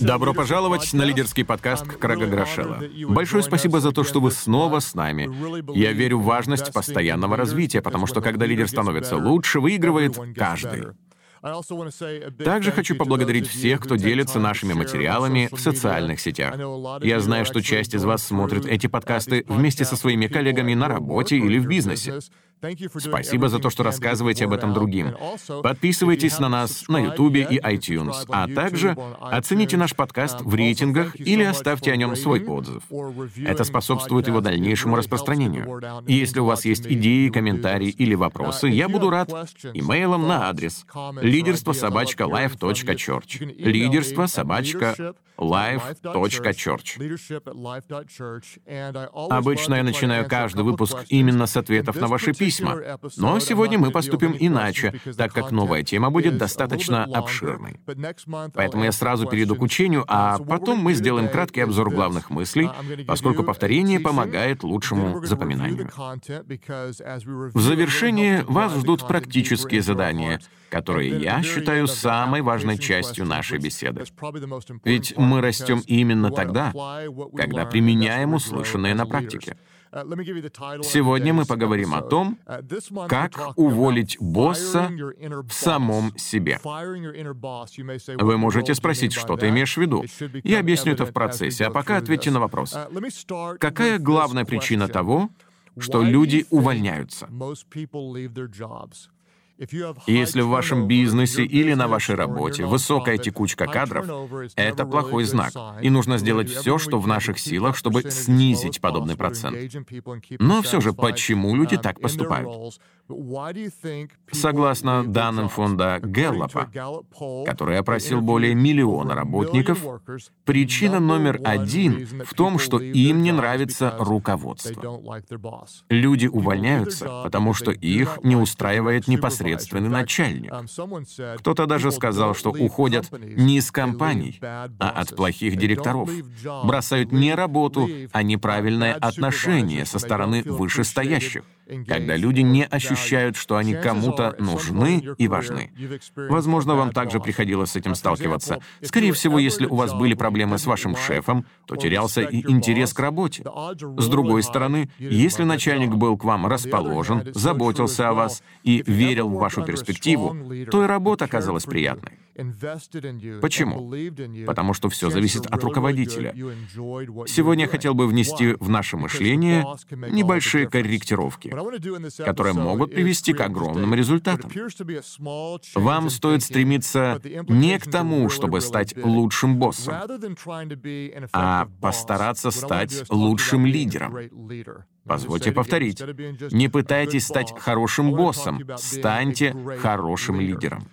Добро пожаловать на лидерский подкаст Крэга Грошела. Большое спасибо за то, что вы снова с нами. Я верю в важность постоянного развития, потому что когда лидер становится лучше, выигрывает каждый. Также хочу поблагодарить всех, кто делится нашими материалами в социальных сетях. Я знаю, что часть из вас смотрит эти подкасты вместе со своими коллегами на работе или в бизнесе. Спасибо за то, что рассказываете об этом другим. Подписывайтесь на нас на YouTube и iTunes, а также оцените наш подкаст в рейтингах или оставьте о нем свой отзыв. Это способствует его дальнейшему распространению. И если у вас есть идеи, комментарии или вопросы, я буду рад имейлом на адрес лидерство собачка life.church. Лидерство собачка life.church. Обычно я начинаю каждый выпуск именно с ответов на ваши письма, но сегодня мы поступим иначе, так как новая тема будет достаточно обширной. Поэтому я сразу перейду к учению, а потом мы сделаем краткий обзор главных мыслей, поскольку повторение помогает лучшему запоминанию. В завершение вас ждут практические задания, которые я считаю самой важной частью нашей беседы. Ведь мы растем именно тогда, когда применяем услышанное на практике. Сегодня мы поговорим о том, как уволить босса в самом себе. Вы можете спросить, что ты имеешь в виду. Я объясню это в процессе, а пока ответьте на вопрос. Какая главная причина того, что люди увольняются? Если в вашем бизнесе или на вашей работе высокая текучка кадров, это плохой знак, и нужно сделать все, что в наших силах, чтобы снизить подобный процент. Но все же, почему люди так поступают? Согласно данным фонда Гэллопа, который опросил более миллиона работников, причина номер один в том, что им не нравится руководство. Люди увольняются, потому что их не устраивает непосредственный начальник. Кто-то даже сказал, что уходят не из компаний, а от плохих директоров. Бросают не работу, а неправильное отношение со стороны вышестоящих когда люди не ощущают, что они кому-то нужны и важны. Возможно, вам также приходилось с этим сталкиваться. Скорее всего, если у вас были проблемы с вашим шефом, то терялся и интерес к работе. С другой стороны, если начальник был к вам расположен, заботился о вас и верил в вашу перспективу, то и работа оказалась приятной. Почему? Потому что все зависит от руководителя. Сегодня я хотел бы внести в наше мышление небольшие корректировки, которые могут привести к огромным результатам. Вам стоит стремиться не к тому, чтобы стать лучшим боссом, а постараться стать лучшим лидером. Позвольте повторить. Не пытайтесь стать хорошим боссом, станьте хорошим лидером.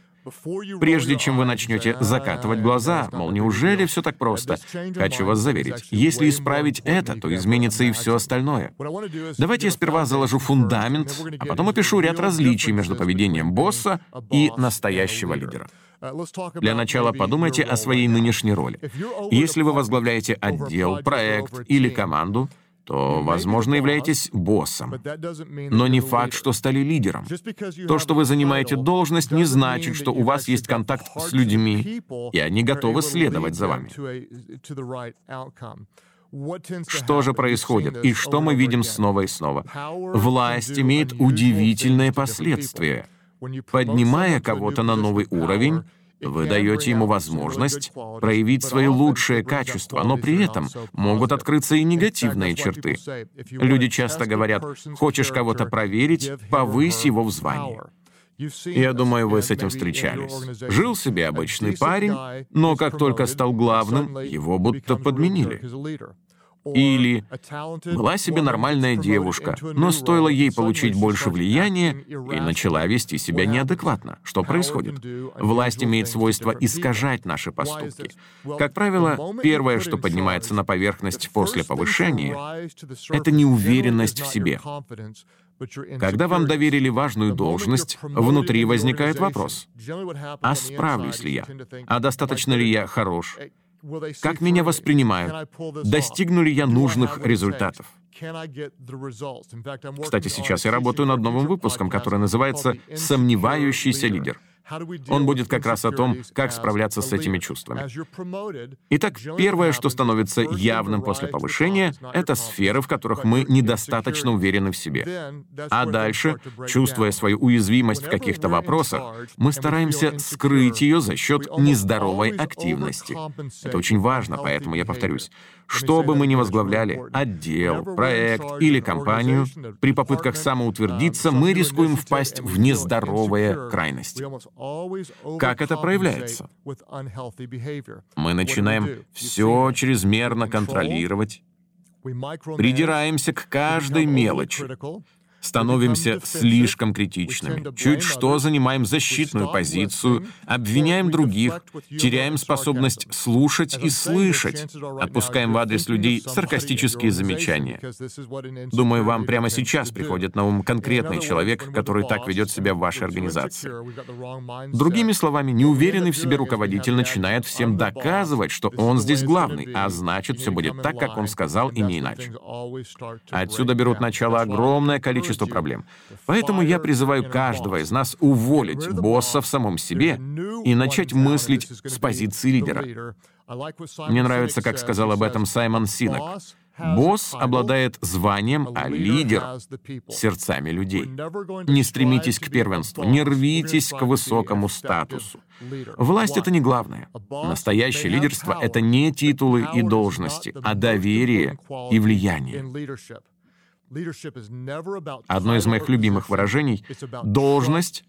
Прежде чем вы начнете закатывать глаза, мол, неужели все так просто? Хочу вас заверить, если исправить это, то изменится и все остальное. Давайте я сперва заложу фундамент, а потом опишу ряд различий между поведением босса и настоящего лидера. Для начала подумайте о своей нынешней роли. Если вы возглавляете отдел, проект или команду, то, возможно, являетесь боссом. Но не факт, что стали лидером. То, что вы занимаете должность, не значит, что у вас есть контакт с людьми, и они готовы следовать за вами. Что же происходит и что мы видим снова и снова? Власть имеет удивительные последствия. Поднимая кого-то на новый уровень, вы даете ему возможность проявить свои лучшие качества, но при этом могут открыться и негативные черты. Люди часто говорят, хочешь кого-то проверить, повысь его в звании. Я думаю, вы с этим встречались. Жил себе обычный парень, но как только стал главным, его будто подменили. Или была себе нормальная девушка, но стоило ей получить больше влияния и начала вести себя неадекватно. Что происходит? Власть имеет свойство искажать наши поступки. Как правило, первое, что поднимается на поверхность после повышения, это неуверенность в себе. Когда вам доверили важную должность, внутри возникает вопрос, а справлюсь ли я? А достаточно ли я хорош? Как меня воспринимают? Достигну ли я нужных результатов? Кстати, сейчас я работаю над новым выпуском, который называется «Сомневающийся лидер». Он будет как раз о том, как справляться с этими чувствами. Итак, первое, что становится явным после повышения, это сферы, в которых мы недостаточно уверены в себе. А дальше, чувствуя свою уязвимость в каких-то вопросах, мы стараемся скрыть ее за счет нездоровой активности. Это очень важно, поэтому я повторюсь. Что бы мы ни возглавляли, отдел, проект или компанию, при попытках самоутвердиться мы рискуем впасть в нездоровые крайности. Как это проявляется? Мы начинаем все чрезмерно контролировать, придираемся к каждой мелочи, становимся слишком критичными. Чуть что занимаем защитную позицию, обвиняем других, теряем способность слушать и слышать, отпускаем в адрес людей саркастические замечания. Думаю, вам прямо сейчас приходит на ум конкретный человек, который так ведет себя в вашей организации. Другими словами, неуверенный в себе руководитель начинает всем доказывать, что он здесь главный, а значит, все будет так, как он сказал, и не иначе. Отсюда берут начало огромное количество количество проблем. Поэтому я призываю каждого из нас уволить босса в самом себе и начать мыслить с позиции лидера. Мне нравится, как сказал об этом Саймон Синок. Босс обладает званием, а лидер — сердцами людей. Не стремитесь к первенству, не рвитесь к высокому статусу. Власть — это не главное. Настоящее лидерство — это не титулы и должности, а доверие и влияние. Одно из моих любимых выражений — должность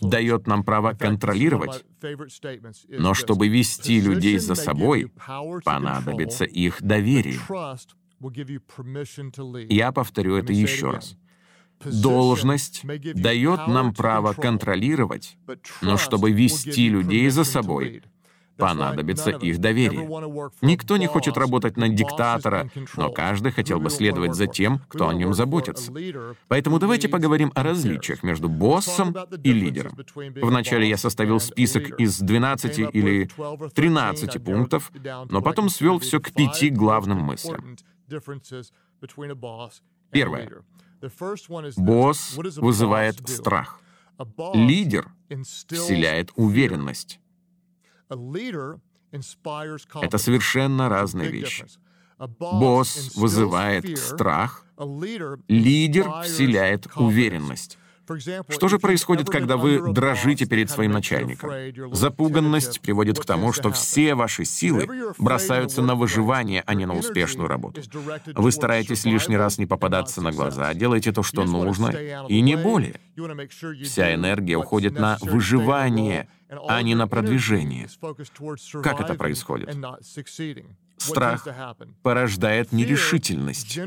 дает нам право контролировать, но чтобы вести людей за собой, понадобится их доверие. Я повторю это еще раз. Должность дает нам право контролировать, но чтобы вести людей за собой, понадобится их доверие. Никто не хочет работать на диктатора, но каждый хотел бы следовать за тем, кто о нем заботится. Поэтому давайте поговорим о различиях между боссом и лидером. Вначале я составил список из 12 или 13 пунктов, но потом свел все к пяти главным мыслям. Первое. Босс вызывает страх. Лидер вселяет уверенность. Это совершенно разные вещи. Босс вызывает страх, лидер вселяет уверенность. Что же происходит, когда вы дрожите перед своим начальником? Запуганность приводит к тому, что все ваши силы бросаются на выживание, а не на успешную работу. Вы стараетесь лишний раз не попадаться на глаза, делаете то, что нужно, и не более. Вся энергия уходит на выживание, а не на продвижение. Как это происходит? Страх порождает нерешительность.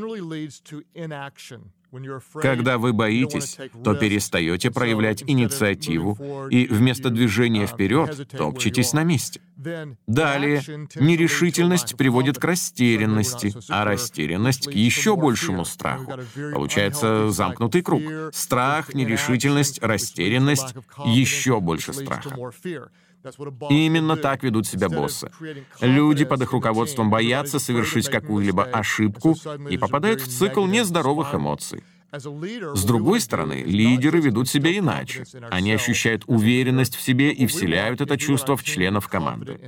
Когда вы боитесь, то перестаете проявлять инициативу и вместо движения вперед топчетесь на месте. Далее, нерешительность приводит к растерянности, а растерянность — к еще большему страху. Получается замкнутый круг. Страх, нерешительность, растерянность, еще больше страха. Именно так ведут себя боссы. Люди под их руководством боятся совершить какую-либо ошибку и попадают в цикл нездоровых эмоций. С другой стороны, лидеры ведут себя иначе. Они ощущают уверенность в себе и вселяют это чувство в членов команды.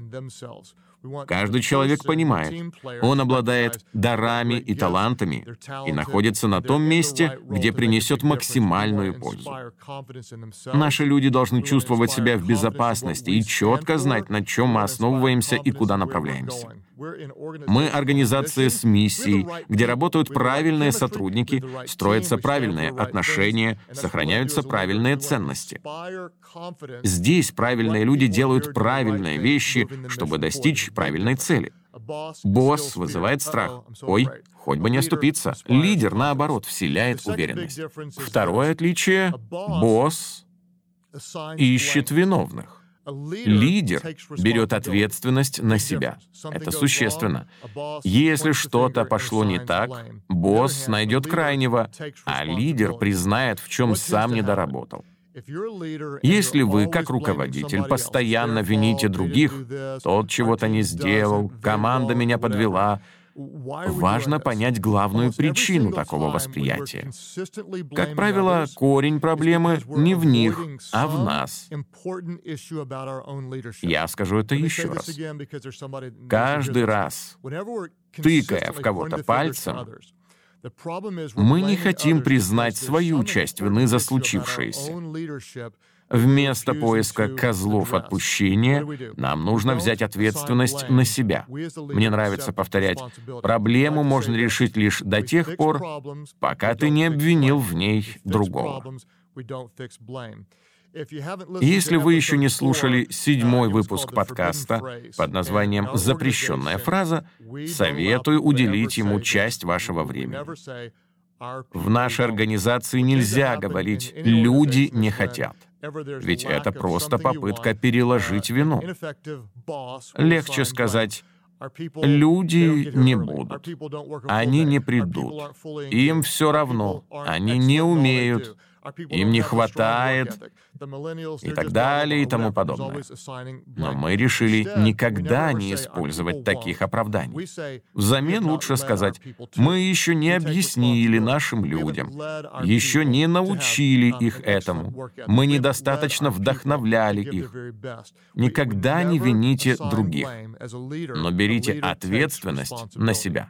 Каждый человек понимает, он обладает дарами и талантами и находится на том месте, где принесет максимальную пользу. Наши люди должны чувствовать себя в безопасности и четко знать, на чем мы основываемся и куда направляемся. Мы организация с миссией, где работают правильные сотрудники, строятся правильные отношения, сохраняются правильные ценности. Здесь правильные люди делают правильные вещи, чтобы достичь правильной цели. Босс вызывает страх. Ой, хоть бы не оступиться. Лидер, наоборот, вселяет уверенность. Второе отличие — босс ищет виновных. Лидер берет ответственность на себя. Это существенно. Если что-то пошло не так, босс найдет крайнего, а лидер признает, в чем сам не доработал. Если вы, как руководитель, постоянно вините других, тот чего-то не сделал, команда меня подвела, Важно понять главную причину такого восприятия. Как правило, корень проблемы не в них, а в нас. Я скажу это еще раз. Каждый раз, тыкая в кого-то пальцем, мы не хотим признать свою часть вины за случившееся. Вместо поиска козлов отпущения нам нужно взять ответственность на себя. Мне нравится повторять, проблему можно решить лишь до тех пор, пока ты не обвинил в ней другого. Если вы еще не слушали седьмой выпуск подкаста под названием «Запрещенная фраза», советую уделить ему часть вашего времени. В нашей организации нельзя говорить «люди не хотят». Ведь это просто попытка переложить вину. Легче сказать Люди не будут. Они не придут. Им все равно. Они не умеют им не хватает и так далее и тому подобное. Но мы решили никогда не использовать таких оправданий. Взамен лучше сказать, мы еще не объяснили нашим людям, еще не научили их этому, мы недостаточно вдохновляли их. Никогда не вините других, но берите ответственность на себя.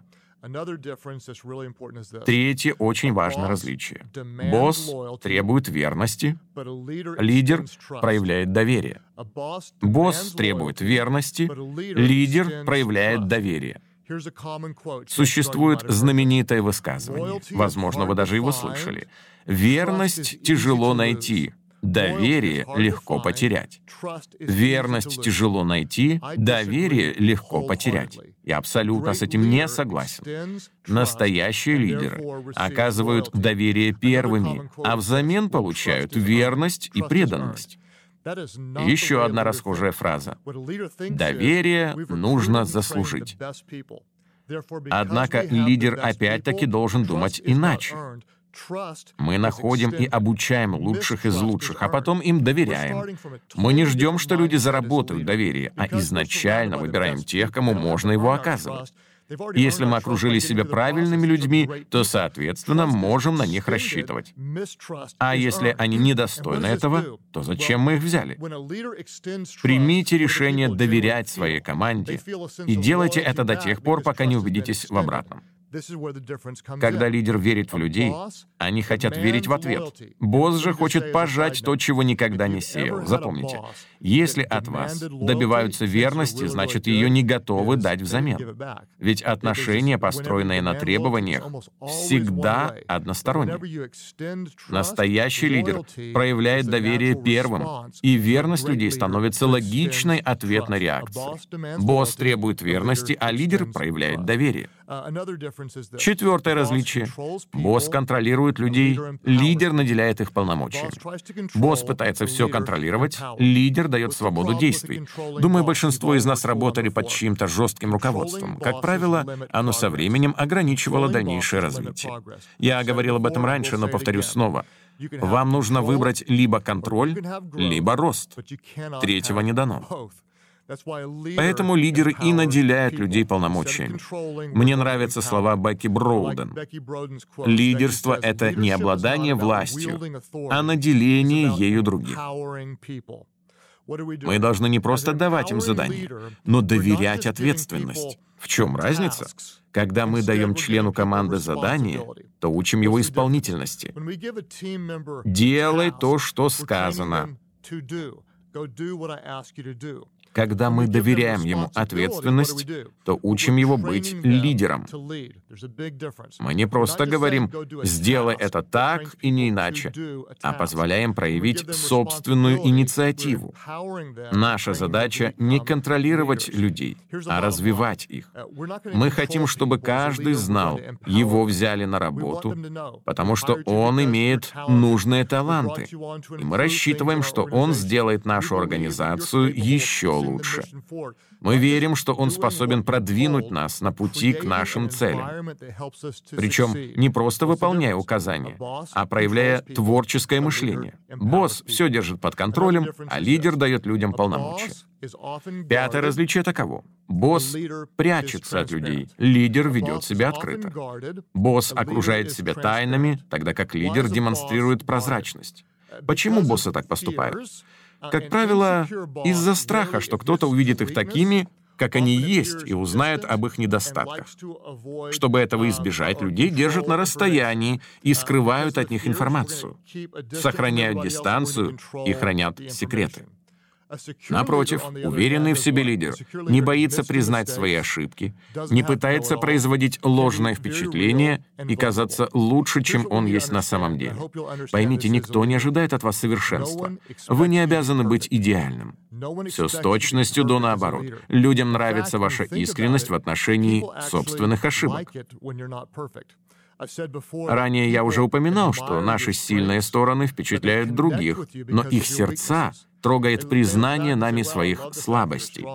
Третье очень важное различие. Босс требует верности, лидер проявляет доверие. Босс требует верности, лидер проявляет доверие. Существует знаменитое высказывание, возможно, вы даже его слышали. Верность тяжело найти, Доверие легко потерять. Верность тяжело найти, доверие легко потерять. Я абсолютно с этим не согласен. Настоящие лидеры оказывают доверие первыми, а взамен получают верность и преданность. Еще одна расхожая фраза. Доверие нужно заслужить. Однако лидер опять-таки должен думать иначе. Мы находим и обучаем лучших из лучших, а потом им доверяем. Мы не ждем, что люди заработают доверие, а изначально выбираем тех, кому можно его оказывать. Если мы окружили себя правильными людьми, то, соответственно, можем на них рассчитывать. А если они недостойны этого, то зачем мы их взяли? Примите решение доверять своей команде и делайте это до тех пор, пока не убедитесь в обратном. Когда лидер верит в людей, они хотят верить в ответ. Босс же хочет пожать то, чего никогда не сеял. Запомните, если от вас добиваются верности, значит, ее не готовы дать взамен. Ведь отношения, построенные на требованиях, всегда односторонние. Настоящий лидер проявляет доверие первым, и верность людей становится логичной ответной реакцией. Босс требует верности, а лидер проявляет доверие. Uh, Четвертое различие. Босс контролирует людей, лидер наделяет их полномочиями. Босс пытается все контролировать, лидер дает свободу действий. Думаю, большинство из нас работали под чьим-то жестким руководством. Как правило, оно со временем ограничивало дальнейшее развитие. Я говорил об этом раньше, но повторю снова. Вам нужно выбрать либо контроль, либо рост. Третьего не дано. Поэтому лидеры и наделяют людей полномочиями. Мне нравятся слова Бекки Броуден. Лидерство — это не обладание властью, а наделение ею других. Мы должны не просто давать им задания, но доверять ответственность. В чем разница? Когда мы даем члену команды задание, то учим его исполнительности. Делай то, что сказано. Когда мы доверяем ему ответственность, то учим его быть лидером. Мы не просто говорим «сделай это так и не иначе», а позволяем проявить собственную инициативу. Наша задача — не контролировать людей, а развивать их. Мы хотим, чтобы каждый знал, его взяли на работу, потому что он имеет нужные таланты. И мы рассчитываем, что он сделает нашу организацию еще лучше. Мы верим, что Он способен продвинуть нас на пути к нашим целям. Причем не просто выполняя указания, а проявляя творческое мышление. Босс все держит под контролем, а лидер дает людям полномочия. Пятое различие таково. Босс прячется от людей, лидер ведет себя открыто. Босс окружает себя тайнами, тогда как лидер демонстрирует прозрачность. Почему боссы так поступают? Как правило, из-за страха, что кто-то увидит их такими, как они есть, и узнает об их недостатках. Чтобы этого избежать, людей держат на расстоянии и скрывают от них информацию, сохраняют дистанцию и хранят секреты. Напротив, уверенный в себе лидер не боится признать свои ошибки, не пытается производить ложное впечатление и казаться лучше, чем он есть на самом деле. Поймите, никто не ожидает от вас совершенства. Вы не обязаны быть идеальным. Все с точностью до наоборот. Людям нравится ваша искренность в отношении собственных ошибок. Ранее я уже упоминал, что наши сильные стороны впечатляют других, но их сердца трогает признание нами своих слабостей.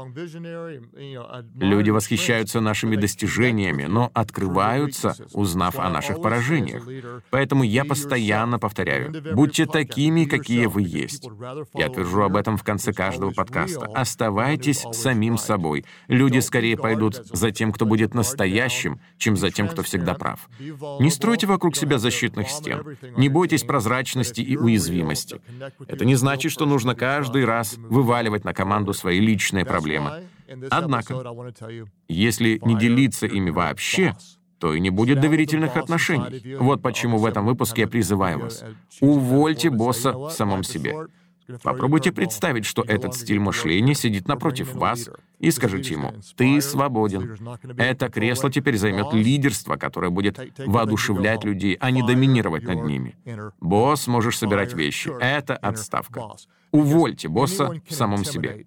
Люди восхищаются нашими достижениями, но открываются, узнав о наших поражениях. Поэтому я постоянно повторяю, будьте такими, какие вы есть. Я твержу об этом в конце каждого подкаста. Оставайтесь самим собой. Люди скорее пойдут за тем, кто будет настоящим, чем за тем, кто всегда прав. Не стройте вокруг себя защитных стен. Не бойтесь прозрачности и уязвимости. Это не значит, что нужно каждый каждый раз вываливать на команду свои личные проблемы. Однако, если не делиться ими вообще, то и не будет доверительных отношений. Вот почему в этом выпуске я призываю вас. Увольте босса в самом себе. Попробуйте представить, что этот стиль мышления сидит напротив вас, и скажите ему, «Ты свободен». Это кресло теперь займет лидерство, которое будет воодушевлять людей, а не доминировать над ними. Босс, можешь собирать вещи. Это отставка. Увольте босса в самом себе.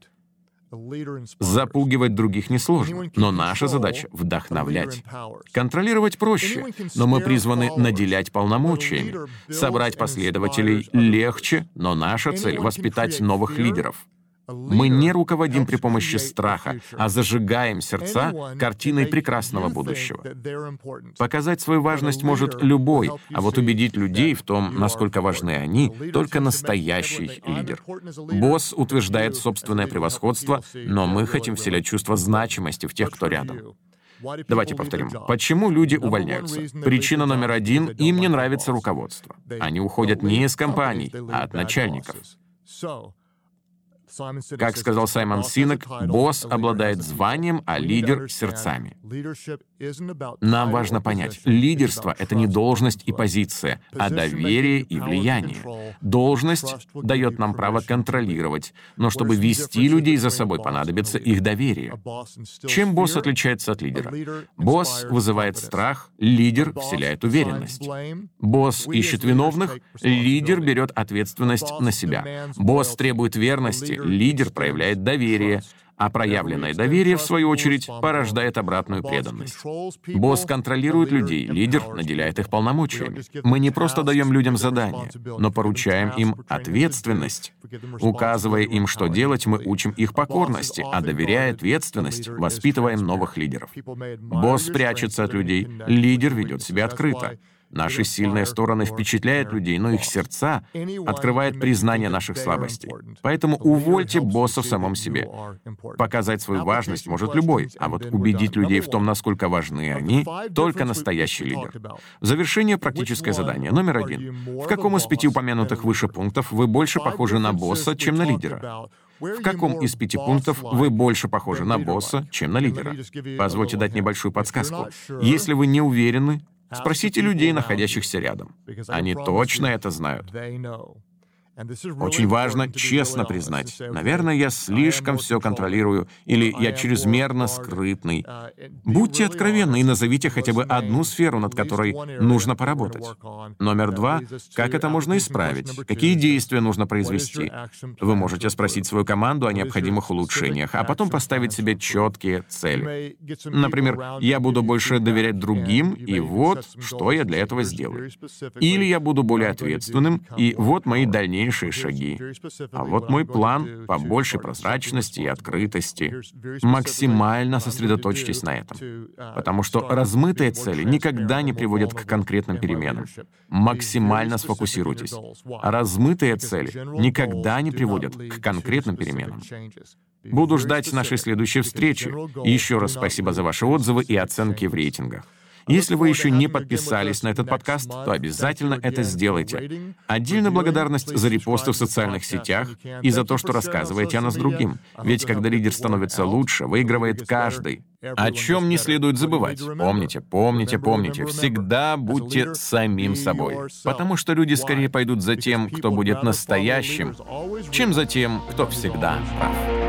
Запугивать других несложно, но наша задача — вдохновлять. Контролировать проще, но мы призваны наделять полномочиями. Собрать последователей легче, но наша цель — воспитать новых лидеров. Мы не руководим при помощи страха, а зажигаем сердца картиной прекрасного будущего. Показать свою важность может любой, а вот убедить людей в том, насколько важны они, только настоящий лидер. Босс утверждает собственное превосходство, но мы хотим вселять чувство значимости в тех, кто рядом. Давайте повторим. Почему люди увольняются? Причина номер один — им не нравится руководство. Они уходят не из компаний, а от начальников. Как сказал Саймон Синек, босс обладает званием, а лидер — сердцами. Нам важно понять, лидерство — это не должность и позиция, а доверие и влияние. Должность дает нам право контролировать, но чтобы вести людей за собой, понадобится их доверие. Чем босс отличается от лидера? Босс вызывает страх, лидер вселяет уверенность. Босс ищет виновных, лидер берет ответственность на себя. Босс требует верности, лидер проявляет доверие, а проявленное доверие, в свою очередь, порождает обратную преданность. Босс контролирует людей, лидер наделяет их полномочиями. Мы не просто даем людям задания, но поручаем им ответственность. Указывая им, что делать, мы учим их покорности, а доверяя ответственность, воспитываем новых лидеров. Босс прячется от людей, лидер ведет себя открыто. Наши сильные стороны впечатляют людей, но их сердца открывает признание наших слабостей. Поэтому увольте босса в самом себе. Показать свою важность может любой, а вот убедить людей в том, насколько важны они, только настоящий лидер. Завершение практическое задание. Номер один. В каком из пяти упомянутых выше пунктов вы больше похожи на босса, чем на лидера? В каком из пяти пунктов вы больше похожи на босса, чем на лидера? Позвольте дать небольшую подсказку. Если вы не уверены, Спросите людей, находящихся рядом. Они точно это знают. Очень важно честно признать, наверное, я слишком все контролирую, или я чрезмерно скрытный. Будьте откровенны и назовите хотя бы одну сферу, над которой нужно поработать. Номер два — как это можно исправить? Какие действия нужно произвести? Вы можете спросить свою команду о необходимых улучшениях, а потом поставить себе четкие цели. Например, я буду больше доверять другим, и вот что я для этого сделаю. Или я буду более ответственным, и вот мои дальнейшие дальнейшие шаги. А вот мой план по большей прозрачности и открытости. Максимально сосредоточьтесь на этом. Потому что размытые цели никогда не приводят к конкретным переменам. Максимально сфокусируйтесь. А размытые цели никогда не приводят к конкретным переменам. Буду ждать нашей следующей встречи. еще раз спасибо за ваши отзывы и оценки в рейтингах. Если вы еще не подписались на этот подкаст, то обязательно это сделайте. Отдельная благодарность за репосты в социальных сетях и за то, что рассказываете о нас другим. Ведь когда лидер становится лучше, выигрывает каждый. О чем не следует забывать. Помните, помните, помните, всегда будьте самим собой. Потому что люди скорее пойдут за тем, кто будет настоящим, чем за тем, кто всегда прав.